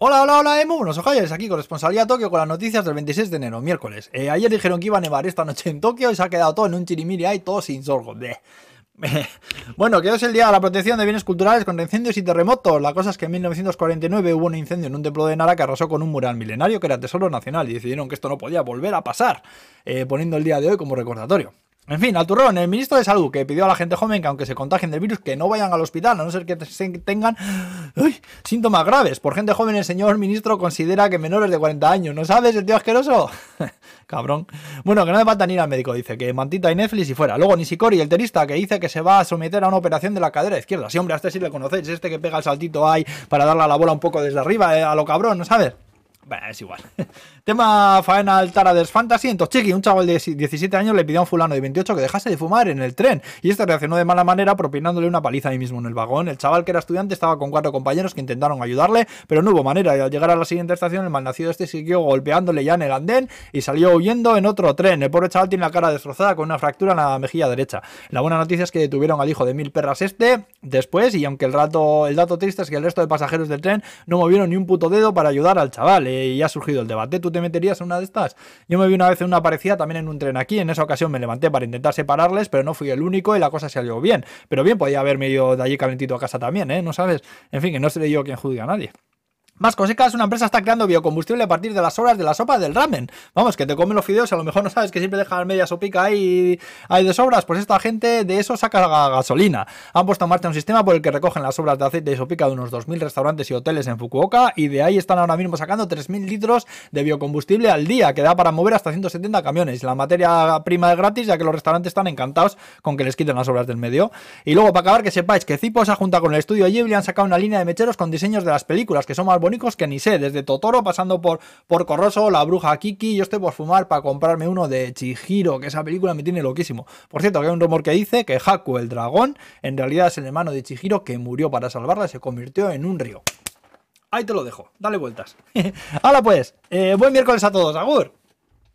Hola, hola, hola, Emo. Buenos ojayos, aquí con responsabilidad Tokio con las noticias del 26 de enero, miércoles. Eh, ayer dijeron que iba a nevar esta noche en Tokio y se ha quedado todo en un chirimiri ahí, todo sin sorgo. bueno, que es el día de la protección de bienes culturales contra incendios y terremotos. La cosa es que en 1949 hubo un incendio en un templo de Nara que arrasó con un mural milenario que era tesoro nacional y decidieron que esto no podía volver a pasar, eh, poniendo el día de hoy como recordatorio. En fin, al el ministro de Salud que pidió a la gente joven que aunque se contagien del virus que no vayan al hospital, a no ser que tengan síntomas graves. Por gente joven el señor ministro considera que menores de 40 años, ¿no sabes el tío asqueroso? Cabrón. Bueno, que no me falta ni ir al médico, dice, que mantita y Netflix y fuera. Luego Nishikori, el terista, que dice que se va a someter a una operación de la cadera izquierda. Sí, hombre, a este sí le conocéis, este que pega el saltito ahí para darle a la bola un poco desde arriba, eh, a lo cabrón, ¿no sabes? Bueno, es igual. Tema Final Tarades Fantasy. En Tochiki, un chaval de 17 años le pidió a un fulano de 28 que dejase de fumar en el tren. Y este reaccionó de mala manera propinándole una paliza ahí mismo en el vagón. El chaval que era estudiante estaba con cuatro compañeros que intentaron ayudarle, pero no hubo manera. Y al llegar a la siguiente estación, el malnacido este siguió golpeándole ya en el andén y salió huyendo en otro tren. El pobre chaval tiene la cara destrozada con una fractura en la mejilla derecha. La buena noticia es que detuvieron al hijo de mil perras este después. Y aunque el, rato, el dato triste es que el resto de pasajeros del tren no movieron ni un puto dedo para ayudar al chaval. Y ya surgido el debate. ¿Tú te meterías en una de estas? Yo me vi una vez en una parecida también en un tren aquí. En esa ocasión me levanté para intentar separarles, pero no fui el único y la cosa salió bien. Pero bien, podía haberme ido de allí calentito a casa también, ¿eh? No sabes. En fin, que no seré yo quien juzgue a nadie. Más cositas, una empresa está creando biocombustible a partir de las obras de la sopa del ramen. Vamos, que te comen los fideos, a lo mejor no sabes que siempre dejan media sopica ahí, ahí de sobras, pues esta gente de eso saca gasolina. Han puesto en marcha un sistema por el que recogen las sobras de aceite y sopica de unos 2.000 restaurantes y hoteles en Fukuoka y de ahí están ahora mismo sacando 3.000 litros de biocombustible al día, que da para mover hasta 170 camiones. La materia prima es gratis, ya que los restaurantes están encantados con que les quiten las obras del medio. Y luego, para acabar, que sepáis que Zipo se ha juntado con el estudio Ghibli han sacado una línea de mecheros con diseños de las películas, que son más que ni sé, desde Totoro pasando por, por Corroso, La Bruja Kiki, yo estoy por fumar para comprarme uno de Chihiro, que esa película me tiene loquísimo. Por cierto, que hay un rumor que dice que Haku el dragón en realidad es el hermano de Chihiro que murió para salvarla y se convirtió en un río. Ahí te lo dejo, dale vueltas. Ahora pues, eh, buen miércoles a todos, Agur.